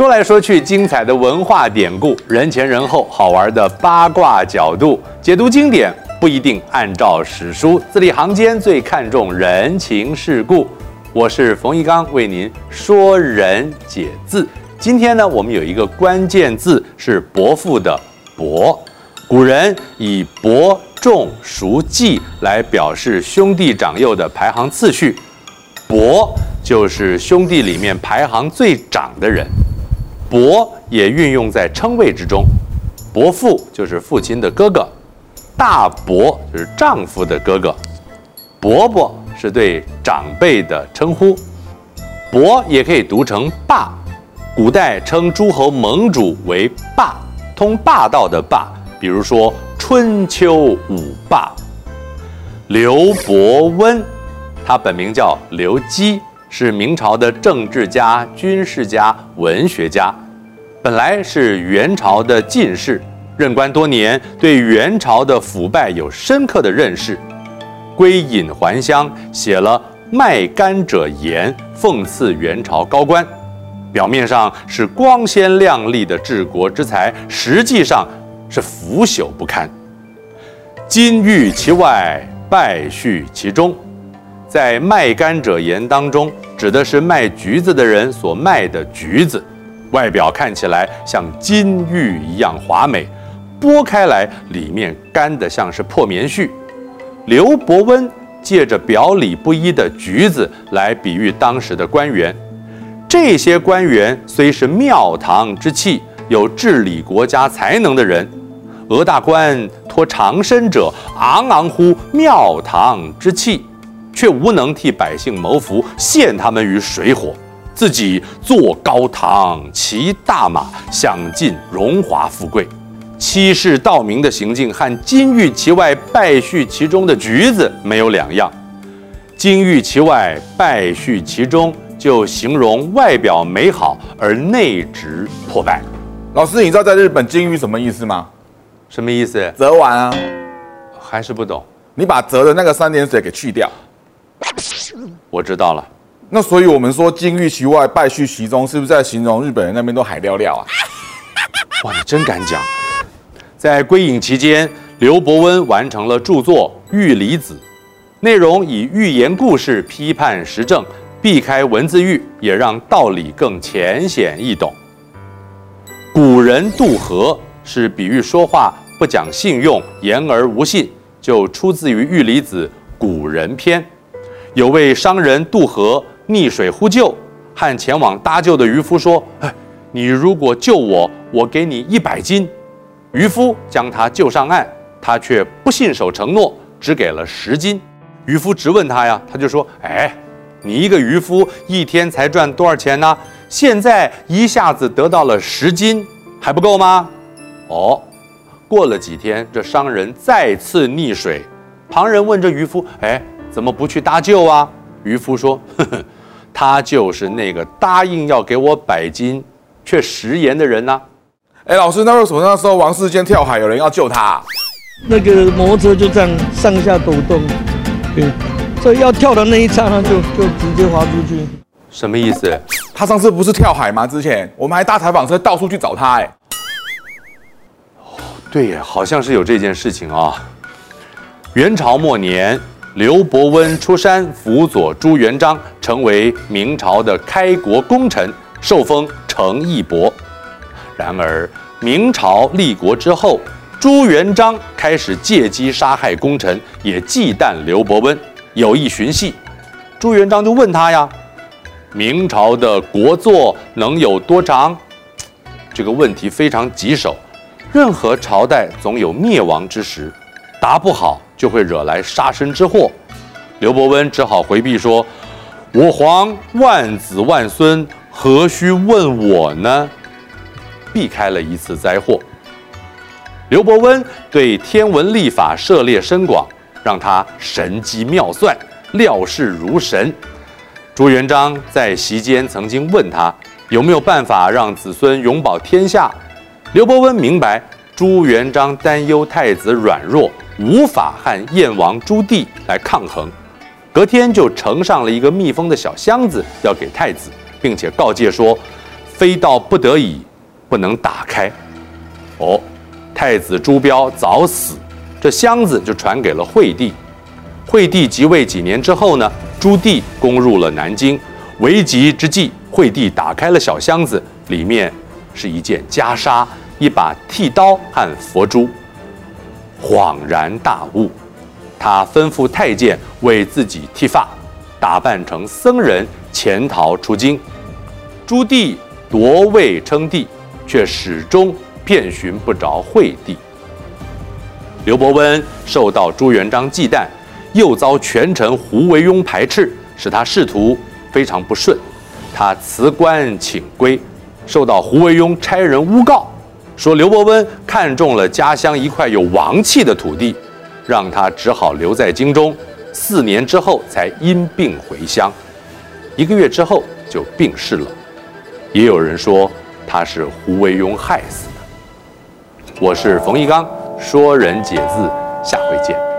说来说去，精彩的文化典故，人前人后，好玩的八卦角度，解读经典不一定按照史书，字里行间最看重人情世故。我是冯翊纲，为您说人解字。今天呢，我们有一个关键字是“伯父”的“伯”，古人以伯仲叔季来表示兄弟长幼的排行次序，伯就是兄弟里面排行最长的人。伯也运用在称谓之中，伯父就是父亲的哥哥，大伯就是丈夫的哥哥，伯伯是对长辈的称呼，伯也可以读成霸，古代称诸侯盟主为霸，通霸道的霸，比如说春秋五霸。刘伯温，他本名叫刘基。是明朝的政治家、军事家、文学家，本来是元朝的进士，任官多年，对元朝的腐败有深刻的认识。归隐还乡，写了《卖柑者言》，讽刺元朝高官。表面上是光鲜亮丽的治国之才，实际上是腐朽不堪。金玉其外，败絮其中。在卖柑者言当中，指的是卖橘子的人所卖的橘子，外表看起来像金玉一样华美，剥开来里面干得像是破棉絮。刘伯温借着表里不一的橘子来比喻当时的官员，这些官员虽是庙堂之气，有治理国家才能的人，俄大官托长身者，昂昂乎庙堂之气。却无能替百姓谋福，陷他们于水火，自己坐高堂，骑大马，享尽荣华富贵，欺世盗名的行径和金玉其外，败絮其中的橘子没有两样。金玉其外，败絮其中，就形容外表美好而内质破败。老师，你知道在日本金玉什么意思吗？什么意思？折完啊？还是不懂？你把折的那个三点水给去掉。我知道了，那所以我们说金玉其外，败絮其中，是不是在形容日本人那边都海尿尿啊？哇，你真敢讲！在归隐期间，刘伯温完成了著作《玉离子》，内容以寓言故事批判时政，避开文字狱，也让道理更浅显易懂。古人渡河是比喻说话不讲信用，言而无信，就出自于《玉离子·古人篇》。有位商人渡河溺水呼救，和前往搭救的渔夫说：“哎，你如果救我，我给你一百金。”渔夫将他救上岸，他却不信守承诺，只给了十金。渔夫直问他呀，他就说：“哎，你一个渔夫一天才赚多少钱呢？现在一下子得到了十金，还不够吗？”哦，过了几天，这商人再次溺水，旁人问这渔夫：“哎？”怎么不去搭救啊？渔夫说：“呵呵，他就是那个答应要给我百金，却食言的人呐、啊。”哎，老师，那为什么那时候王世坚跳海，有人要救他、啊？那个摩托车就这样上下抖动，对，所以要跳的那一刹那就就直接滑出去。什么意思？他上次不是跳海吗？之前我们还搭采访车到处去找他。哎，哦，对呀，好像是有这件事情啊、哦。元朝末年。刘伯温出山辅佐朱元璋，成为明朝的开国功臣，受封成义伯。然而明朝立国之后，朱元璋开始借机杀害功臣，也忌惮刘伯温，有意寻衅。朱元璋就问他呀：“明朝的国祚能有多长？”这个问题非常棘手，任何朝代总有灭亡之时。答不好就会惹来杀身之祸，刘伯温只好回避说：“我皇万子万孙，何须问我呢？”避开了一次灾祸。刘伯温对天文历法涉猎深广，让他神机妙算，料事如神。朱元璋在席间曾经问他有没有办法让子孙永保天下，刘伯温明白朱元璋担忧太子软弱。无法和燕王朱棣来抗衡，隔天就呈上了一个密封的小箱子，要给太子，并且告诫说：非到不得已不能打开。哦，太子朱标早死，这箱子就传给了惠帝。惠帝即位几年之后呢，朱棣攻入了南京，危急之际，惠帝打开了小箱子，里面是一件袈裟、一把剃刀和佛珠。恍然大悟，他吩咐太监为自己剃发，打扮成僧人潜逃出京。朱棣夺位称帝，却始终遍寻不着惠帝。刘伯温受到朱元璋忌惮，又遭权臣胡惟庸排斥，使他仕途非常不顺。他辞官请归，受到胡惟庸差人诬告。说刘伯温看中了家乡一块有王气的土地，让他只好留在京中。四年之后才因病回乡，一个月之后就病逝了。也有人说他是胡惟庸害死的。我是冯一刚，说人解字，下回见。